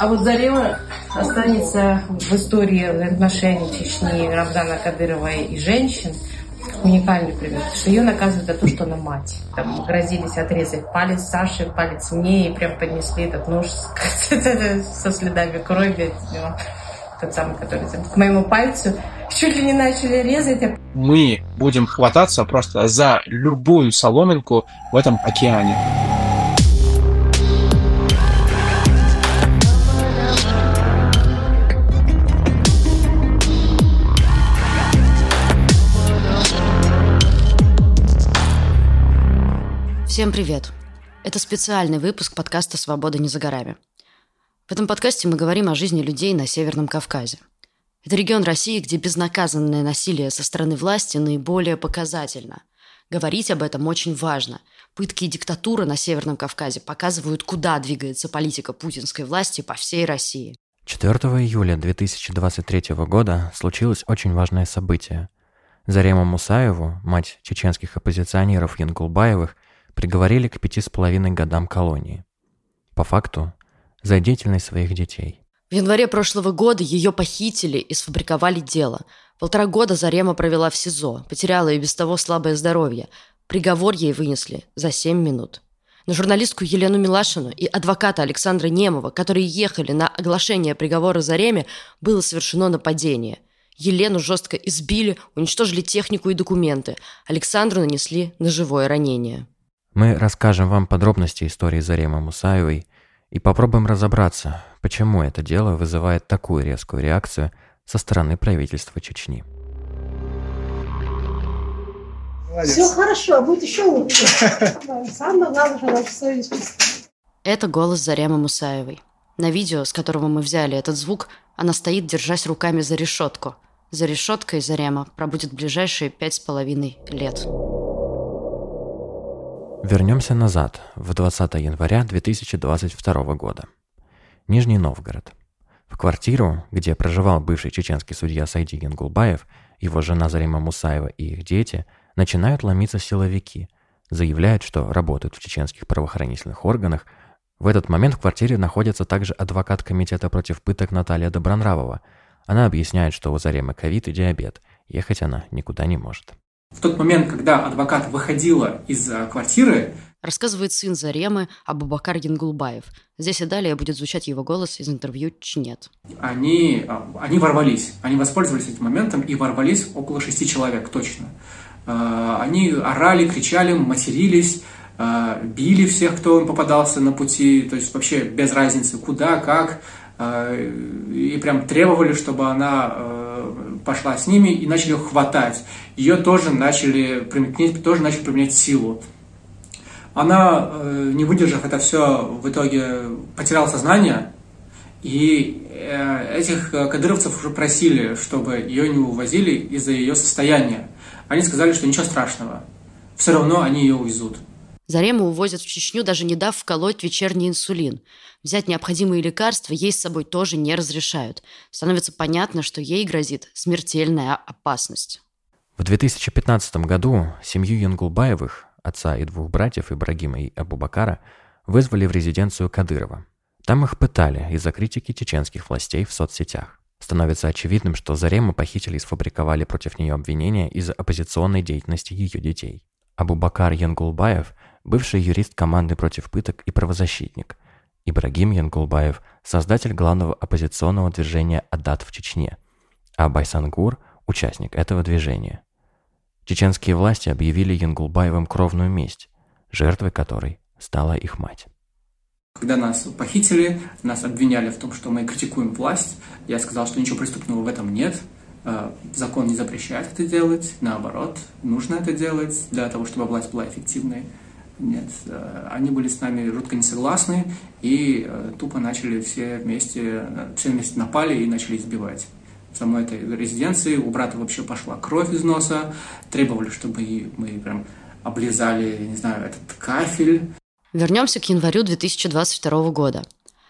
А вот Зарема останется в истории отношений Чечни, Рамзана Кадырова и женщин уникальный пример, что ее наказывают за то, что она мать. Там грозились отрезать палец Саши, палец мне, и прям поднесли этот нож со следами крови, тот самый, который к моему пальцу, чуть ли не начали резать. Мы будем хвататься просто за любую соломинку в этом океане. Всем привет! Это специальный выпуск подкаста «Свобода не за горами». В этом подкасте мы говорим о жизни людей на Северном Кавказе. Это регион России, где безнаказанное насилие со стороны власти наиболее показательно. Говорить об этом очень важно. Пытки и диктатура на Северном Кавказе показывают, куда двигается политика путинской власти по всей России. 4 июля 2023 года случилось очень важное событие. Зарему Мусаеву, мать чеченских оппозиционеров Янгулбаевых – приговорили к пяти с половиной годам колонии. По факту, за деятельность своих детей. В январе прошлого года ее похитили и сфабриковали дело. Полтора года Зарема провела в СИЗО, потеряла и без того слабое здоровье. Приговор ей вынесли за 7 минут. На журналистку Елену Милашину и адвоката Александра Немова, которые ехали на оглашение приговора Зареме, было совершено нападение. Елену жестко избили, уничтожили технику и документы. Александру нанесли ножевое ранение. Мы расскажем вам подробности истории Заремы Мусаевой и попробуем разобраться, почему это дело вызывает такую резкую реакцию со стороны правительства Чечни. Молодец. Все хорошо, будет еще лучше. Самое главное, что совесть чистая. Это голос Заремы Мусаевой. На видео, с которого мы взяли этот звук, она стоит, держась руками за решетку. За решеткой Зарема пробудет ближайшие пять с половиной лет. Вернемся назад, в 20 января 2022 года. Нижний Новгород. В квартиру, где проживал бывший чеченский судья Сайди Генгулбаев, его жена Зарима Мусаева и их дети, начинают ломиться силовики, заявляют, что работают в чеченских правоохранительных органах. В этот момент в квартире находится также адвокат комитета против пыток Наталья Добронравова. Она объясняет, что у Заремы ковид и диабет, ехать она никуда не может. В тот момент, когда адвокат выходила из э, квартиры, рассказывает сын Заремы Абубакар Янгулбаев. Здесь и далее будет звучать его голос из интервью «Чнет». Они, э, они ворвались, они воспользовались этим моментом и ворвались около шести человек, точно. Э, они орали, кричали, матерились, били всех, кто им попадался на пути, то есть вообще без разницы, куда, как, и прям требовали, чтобы она пошла с ними и начали ее хватать. Ее тоже начали применять, тоже начали применять силу. Она, э, не выдержав это все, в итоге потеряла сознание, и э, этих кадыровцев уже просили, чтобы ее не увозили из-за ее состояния. Они сказали, что ничего страшного, все равно они ее увезут. Зарему увозят в Чечню, даже не дав вколоть вечерний инсулин. Взять необходимые лекарства ей с собой тоже не разрешают. Становится понятно, что ей грозит смертельная опасность. В 2015 году семью Янгулбаевых, отца и двух братьев Ибрагима и Абубакара, вызвали в резиденцию Кадырова. Там их пытали из-за критики чеченских властей в соцсетях. Становится очевидным, что Зарему похитили и сфабриковали против нее обвинения из-за оппозиционной деятельности ее детей. Абубакар Янгулбаев – бывший юрист команды против пыток и правозащитник – Ибрагим Янгулбаев – создатель главного оппозиционного движения «Адат» в Чечне, а Байсангур – участник этого движения. Чеченские власти объявили Янгулбаевым кровную месть, жертвой которой стала их мать. Когда нас похитили, нас обвиняли в том, что мы критикуем власть, я сказал, что ничего преступного в этом нет, э, закон не запрещает это делать, наоборот, нужно это делать для того, чтобы власть была эффективной. Нет, э, они были с нами жутко не согласны и э, тупо начали все вместе, все вместе напали и начали избивать. Самой этой резиденции у брата вообще пошла кровь из носа, требовали, чтобы мы прям облизали, не знаю, этот кафель. Вернемся к январю 2022 года.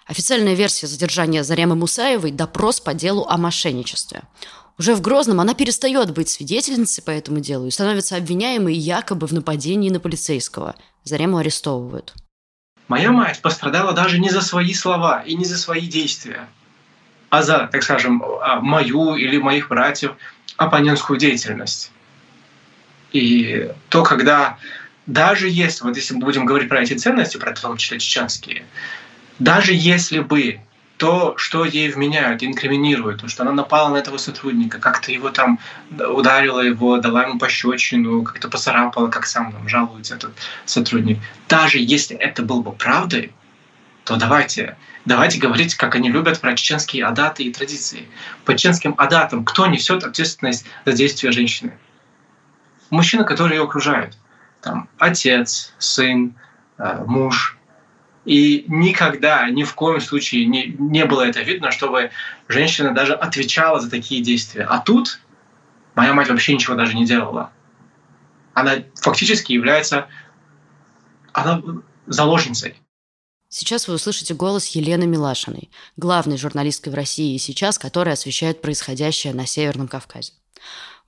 Официальная версия задержания Заремы Мусаевой – допрос по делу о мошенничестве. Уже в Грозном она перестает быть свидетельницей по этому делу и становится обвиняемой якобы в нападении на полицейского. Зарему арестовывают. Моя мать пострадала даже не за свои слова и не за свои действия, а за, так скажем, а, мою или моих братьев оппонентскую деятельность. И то, когда даже если, вот если мы будем говорить про эти ценности, про в том числе чеченские, даже если бы то, что ей вменяют, инкриминируют, то, что она напала на этого сотрудника, как-то его там ударила его, дала ему пощечину, как-то поцарапала, как сам там жалуется этот сотрудник. Даже если это было бы правдой, то давайте, давайте говорить, как они любят про чеченские адаты и традиции. По чеченским адатам кто несет ответственность за действия женщины? Мужчина, который ее окружает. Там отец, сын, э, муж, и никогда, ни в коем случае не, не было это видно, чтобы женщина даже отвечала за такие действия. А тут моя мать вообще ничего даже не делала. Она фактически является она заложницей. Сейчас вы услышите голос Елены Милашиной, главной журналисткой в России и сейчас, которая освещает происходящее на Северном Кавказе.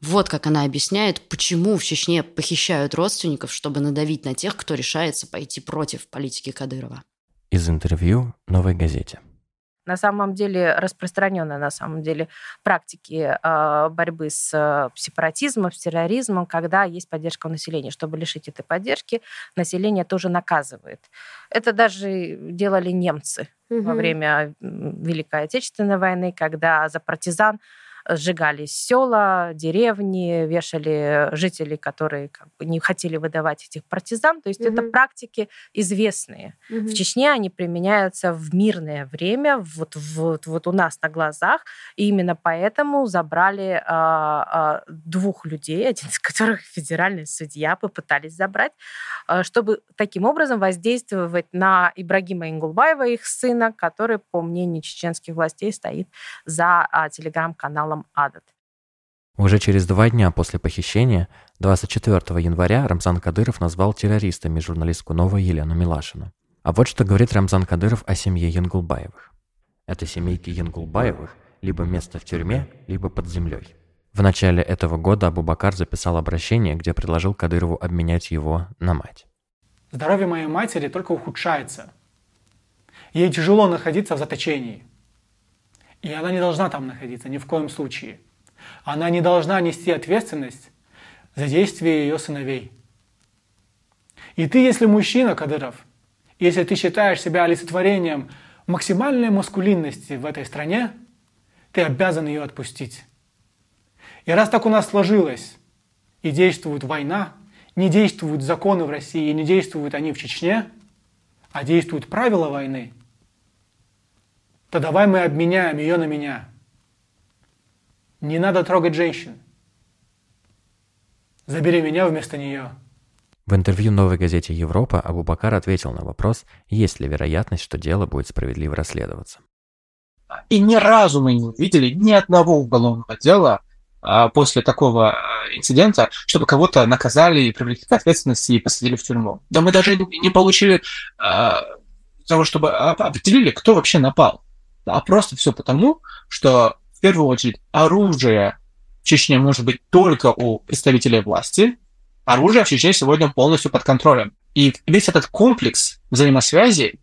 Вот как она объясняет, почему в Чечне похищают родственников, чтобы надавить на тех, кто решается пойти против политики Кадырова. Из интервью «Новой газете». На самом деле распространенная на самом деле практики э, борьбы с э, сепаратизмом, с терроризмом, когда есть поддержка у населения. Чтобы лишить этой поддержки, население тоже наказывает. Это даже делали немцы угу. во время Великой Отечественной войны, когда за партизан сжигались села, деревни, вешали жителей, которые как бы не хотели выдавать этих партизан. То есть mm-hmm. это практики известные. Mm-hmm. В Чечне они применяются в мирное время, вот, вот, вот у нас на глазах. И именно поэтому забрали а, а, двух людей, один из которых федеральный судья, попытались забрать, а, чтобы таким образом воздействовать на Ибрагима Ингулбаева, их сына, который, по мнению чеченских властей, стоит за а, телеграм-каналом каналом Адат. Уже через два дня после похищения, 24 января, Рамзан Кадыров назвал террористами журналистку «Новую» Елену Милашину. А вот что говорит Рамзан Кадыров о семье Янгулбаевых. Это семейки Янгулбаевых либо место в тюрьме, либо под землей. В начале этого года Абубакар записал обращение, где предложил Кадырову обменять его на мать. Здоровье моей матери только ухудшается. Ей тяжело находиться в заточении. И она не должна там находиться ни в коем случае. Она не должна нести ответственность за действия ее сыновей. И ты, если мужчина, Кадыров, если ты считаешь себя олицетворением максимальной маскулинности в этой стране, ты обязан ее отпустить. И раз так у нас сложилось, и действует война, не действуют законы в России, не действуют они в Чечне, а действуют правила войны – то давай мы обменяем ее на меня. Не надо трогать женщин. Забери меня вместо нее. В интервью новой газете «Европа» Абубакар ответил на вопрос, есть ли вероятность, что дело будет справедливо расследоваться. И ни разу мы не увидели ни одного уголовного дела а, после такого а, инцидента, чтобы кого-то наказали и привлекли к ответственности и посадили в тюрьму. Да мы даже не получили а, того, чтобы определили, кто вообще напал а просто все потому, что в первую очередь оружие в Чечне может быть только у представителей власти. Оружие в Чечне сегодня полностью под контролем. И весь этот комплекс взаимосвязи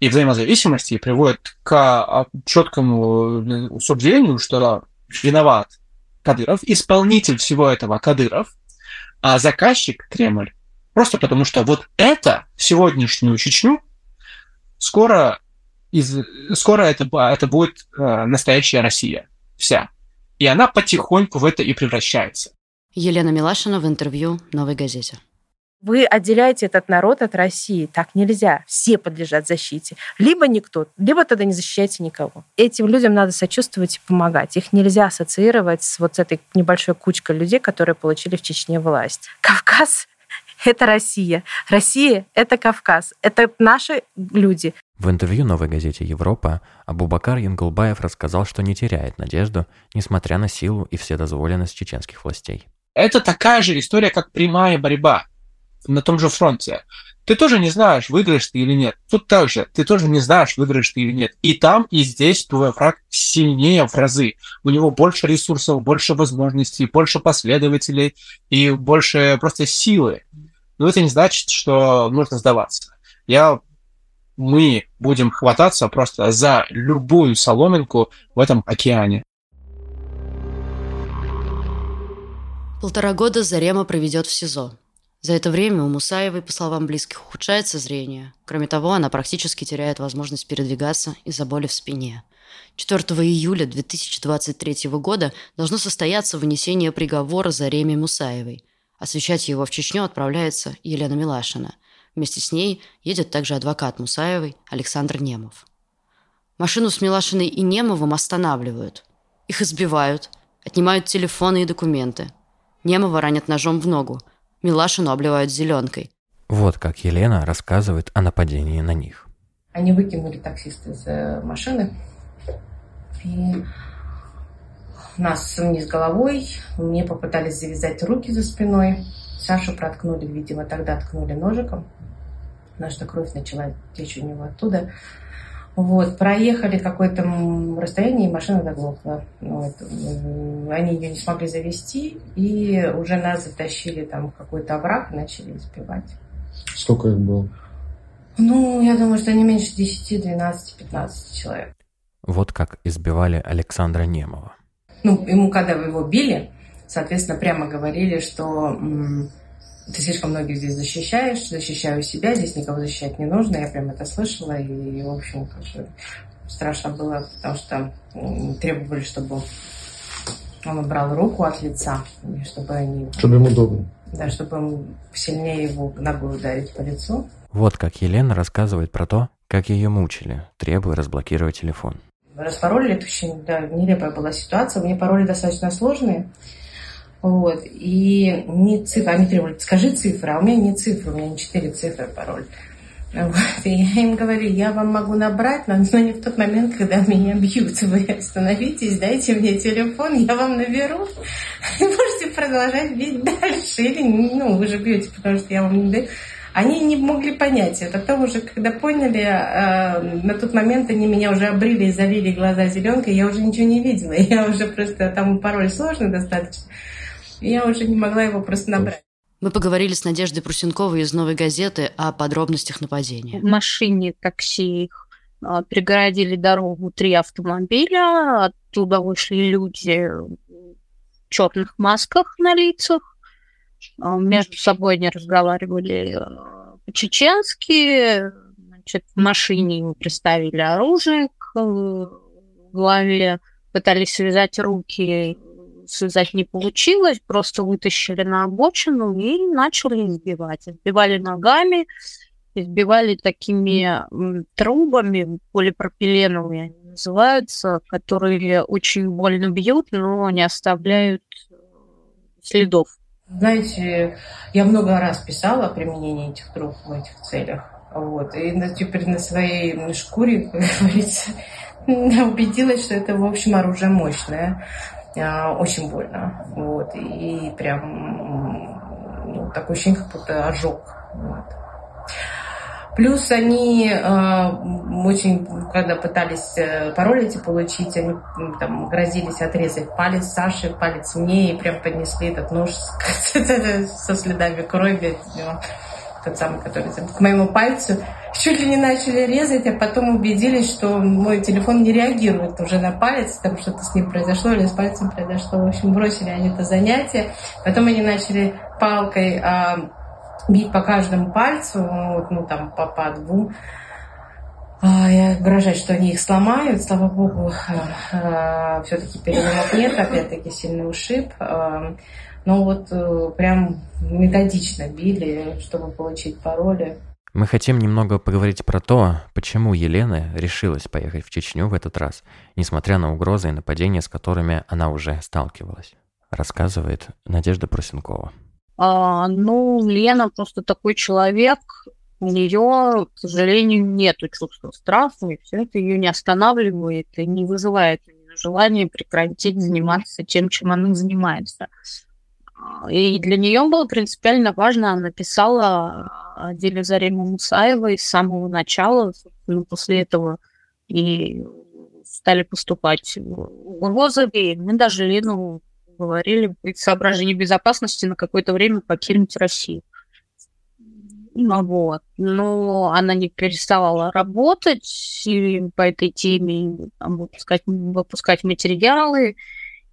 и взаимозависимости приводит к а, четкому суждению, что виноват Кадыров, исполнитель всего этого Кадыров, а заказчик Кремль. Просто потому что вот это, сегодняшнюю Чечню, скоро из, скоро это, это будет э, настоящая Россия. Вся. И она потихоньку в это и превращается. Елена Милашина в интервью «Новой газете». Вы отделяете этот народ от России. Так нельзя. Все подлежат защите. Либо никто, либо тогда не защищайте никого. Этим людям надо сочувствовать и помогать. Их нельзя ассоциировать с вот этой небольшой кучкой людей, которые получили в Чечне власть. Кавказ — это Россия. Россия — это Кавказ. Это наши люди. В интервью новой газете «Европа» Абубакар Янгулбаев рассказал, что не теряет надежду, несмотря на силу и вседозволенность чеченских властей. Это такая же история, как прямая борьба на том же фронте. Ты тоже не знаешь, выиграешь ты или нет. Тут также, ты тоже не знаешь, выиграешь ты или нет. И там, и здесь твой враг сильнее в разы. У него больше ресурсов, больше возможностей, больше последователей и больше просто силы. Но это не значит, что нужно сдаваться. Я мы будем хвататься просто за любую соломинку в этом океане. Полтора года Зарема проведет в СИЗО. За это время у Мусаевой, по словам близких, ухудшается зрение. Кроме того, она практически теряет возможность передвигаться из-за боли в спине. 4 июля 2023 года должно состояться вынесение приговора Зареме Мусаевой. Освещать его в Чечню отправляется Елена Милашина. Вместе с ней едет также адвокат Мусаевой Александр Немов. Машину с Милашиной и Немовым останавливают. Их избивают, отнимают телефоны и документы. Немова ранят ножом в ногу – Милашину обливают зеленкой. Вот как Елена рассказывает о нападении на них. Они выкинули таксиста из э, машины и нас вниз головой. Мне попытались завязать руки за спиной. Сашу проткнули, видимо, тогда ткнули ножиком. Наша кровь начала течь у него оттуда. Вот, проехали какое-то расстояние, и машина заглохла. Вот. Они ее не смогли завести, и уже нас затащили там в какой-то овраг и начали избивать. Сколько их было? Ну, я думаю, что не меньше 10, 12, 15 человек. Вот как избивали Александра Немова. Ну, ему, когда вы его били, соответственно, прямо говорили, что ты слишком многих здесь защищаешь, защищаю себя, здесь никого защищать не нужно. Я прям это слышала, и, в общем, как бы страшно было, потому что требовали, чтобы он убрал руку от лица, чтобы они... Чтобы ему удобно. Да, чтобы сильнее его ногой ударить по лицу. Вот как Елена рассказывает про то, как ее мучили, требуя разблокировать телефон. Распаролили, это очень да, нелепая была ситуация. Мне пароли достаточно сложные. Вот. И не цифры, они требовали, скажи цифры, а у меня не цифры, у меня не четыре цифры пароль. Вот. И я им говорю, я вам могу набрать, но, но не в тот момент, когда меня бьют. Вы остановитесь, дайте мне телефон, я вам наберу. И можете продолжать бить дальше. Или, ну, вы же бьете, потому что я вам не даю. Они не могли понять это. Потом уже, когда поняли, э, на тот момент они меня уже обрили и залили глаза зеленкой, я уже ничего не видела. Я уже просто, там пароль сложный достаточно я уже не могла его просто набрать. Мы поговорили с Надеждой Прусенковой из «Новой газеты» о подробностях нападения. В машине такси их а, перегородили дорогу три автомобиля, оттуда вышли люди в черных масках на лицах, а, между собой они разговаривали а, по-чеченски, значит, в машине им приставили оружие к голове, пытались связать руки связать не получилось, просто вытащили на обочину и начали избивать. Избивали ногами, избивали такими трубами полипропиленовыми они называются, которые очень больно бьют, но не оставляют э, следов. Знаете, я много раз писала о применении этих труб в этих целях. Вот. И теперь на своей шкуре, как говорится, убедилась, что это, в общем, оружие мощное. А, очень больно. Вот. И прям ну, такое ощущение, как будто ожог. Вот. Плюс они э, очень, когда пытались э, пароль эти получить, они там грозились отрезать палец Саши, палец мне, и прям поднесли этот нож со следами крови тот самый, который к моему пальцу, чуть ли не начали резать, а потом убедились, что мой телефон не реагирует уже на палец, там что-то с ним произошло или с пальцем произошло. В общем, бросили они это занятие. Потом они начали палкой а, бить по каждому пальцу, вот, ну там по, по двум. А, я угрожать, что они их сломают. Слава богу, а, а, все-таки переломов нет, опять-таки сильный ушиб. А, но вот э, прям методично били, чтобы получить пароли. Мы хотим немного поговорить про то, почему Елена решилась поехать в Чечню в этот раз, несмотря на угрозы и нападения, с которыми она уже сталкивалась. Рассказывает Надежда Просенкова. А, ну, Лена просто такой человек, у нее, к сожалению, нет чувства страха, и все это ее не останавливает и не вызывает желания прекратить заниматься тем, чем она занимается. И для нее было принципиально важно, она деле Заремы Мусаевой с самого начала, ну, после этого и стали поступать угрозы, и мы даже Лену говорили при соображении безопасности на какое-то время покинуть Россию. Ну вот. Но она не переставала работать и по этой теме там, выпускать, выпускать материалы.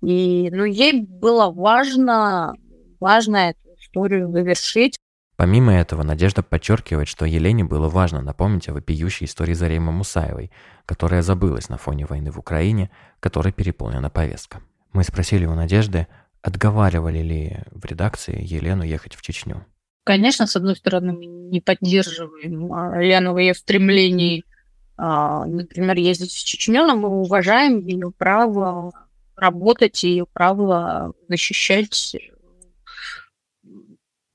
И ну, ей было важно, важно эту историю завершить. Помимо этого, Надежда подчеркивает, что Елене было важно напомнить о вопиющей истории Заремы Мусаевой, которая забылась на фоне войны в Украине, которой переполнена повестка. Мы спросили у Надежды, отговаривали ли в редакции Елену ехать в Чечню. Конечно, с одной стороны, мы не поддерживаем а, Лену в ее стремлении, а, например, ездить в Чечню, но мы уважаем ее право работать и ее право защищать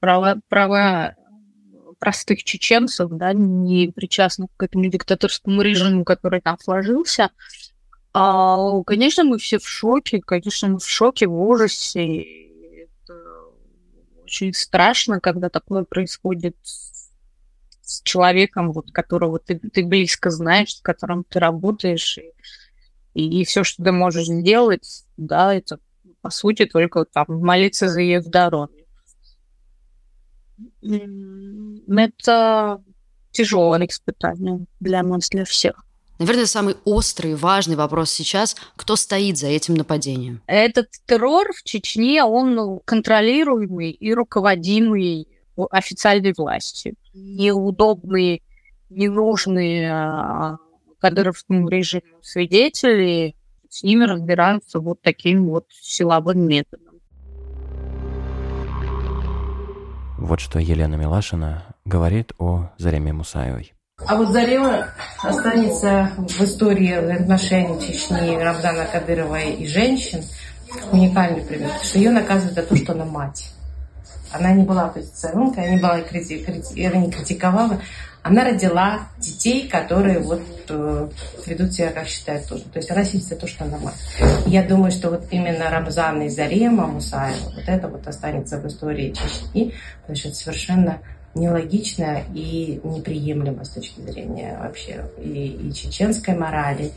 права, права простых чеченцев, да, не причастных к этому диктаторскому режиму, который там сложился. А, конечно, мы все в шоке, конечно, мы в шоке, в ужасе. Это очень страшно, когда такое происходит с человеком, вот, которого ты, ты близко знаешь, с которым ты работаешь, и, и, и все, что ты можешь сделать, да, это по сути только там молиться за ее здоровье. Это тяжелое испытание для нас, для всех. Наверное, самый острый и важный вопрос сейчас – кто стоит за этим нападением? Этот террор в Чечне, он контролируемый и руководимый официальной властью. Неудобные, ненужные а, кадыровскому режиму свидетели, с ними разбираются вот таким вот силовым методом. Вот что Елена Милашина говорит о Зареме Мусаевой. А вот Зарема останется в истории отношений Чечни, Рамзана Кадырова и женщин уникальный пример, что ее наказывают за то, что она мать. Она не была оппозиционеркой, она не была крити, крити, не критиковала. Она родила детей, которые вот э, ведут себя, как считают тоже. То есть она сидит за то, что она мать. я думаю, что вот именно Рамзан и Зарема Мусаева, вот это вот останется в истории Чечни, потому что это совершенно нелогично и неприемлемо с точки зрения вообще и, и чеченской морали,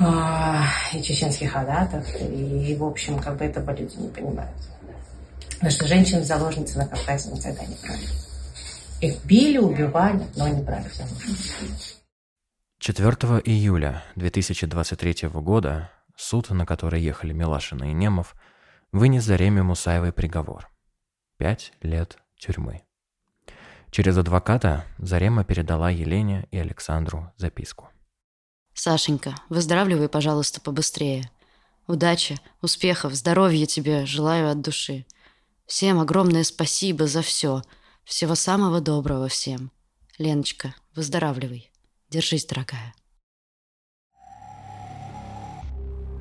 а, и чеченских адатов, и, и, в общем, как бы этого люди не понимают. Потому что женщины-заложницы на Кавказе никогда не брали. Их били, убивали, но не брали в заложницы. 4 июля 2023 года суд, на который ехали Милашина и Немов, вынес Зареме Мусаевой приговор. Пять лет тюрьмы. Через адвоката Зарема передала Елене и Александру записку. «Сашенька, выздоравливай, пожалуйста, побыстрее. Удачи, успехов, здоровья тебе желаю от души. Всем огромное спасибо за все. Всего самого доброго всем. Леночка, выздоравливай. Держись, дорогая.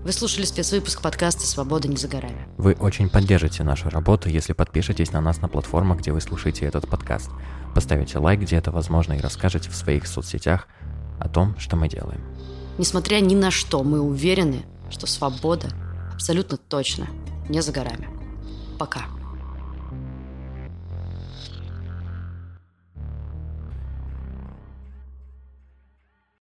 Вы слушали спецвыпуск подкаста «Свобода не за горами». Вы очень поддержите нашу работу, если подпишетесь на нас на платформах, где вы слушаете этот подкаст. Поставите лайк, где это возможно, и расскажете в своих соцсетях о том, что мы делаем. Несмотря ни на что, мы уверены, что свобода абсолютно точно не за горами. Пока.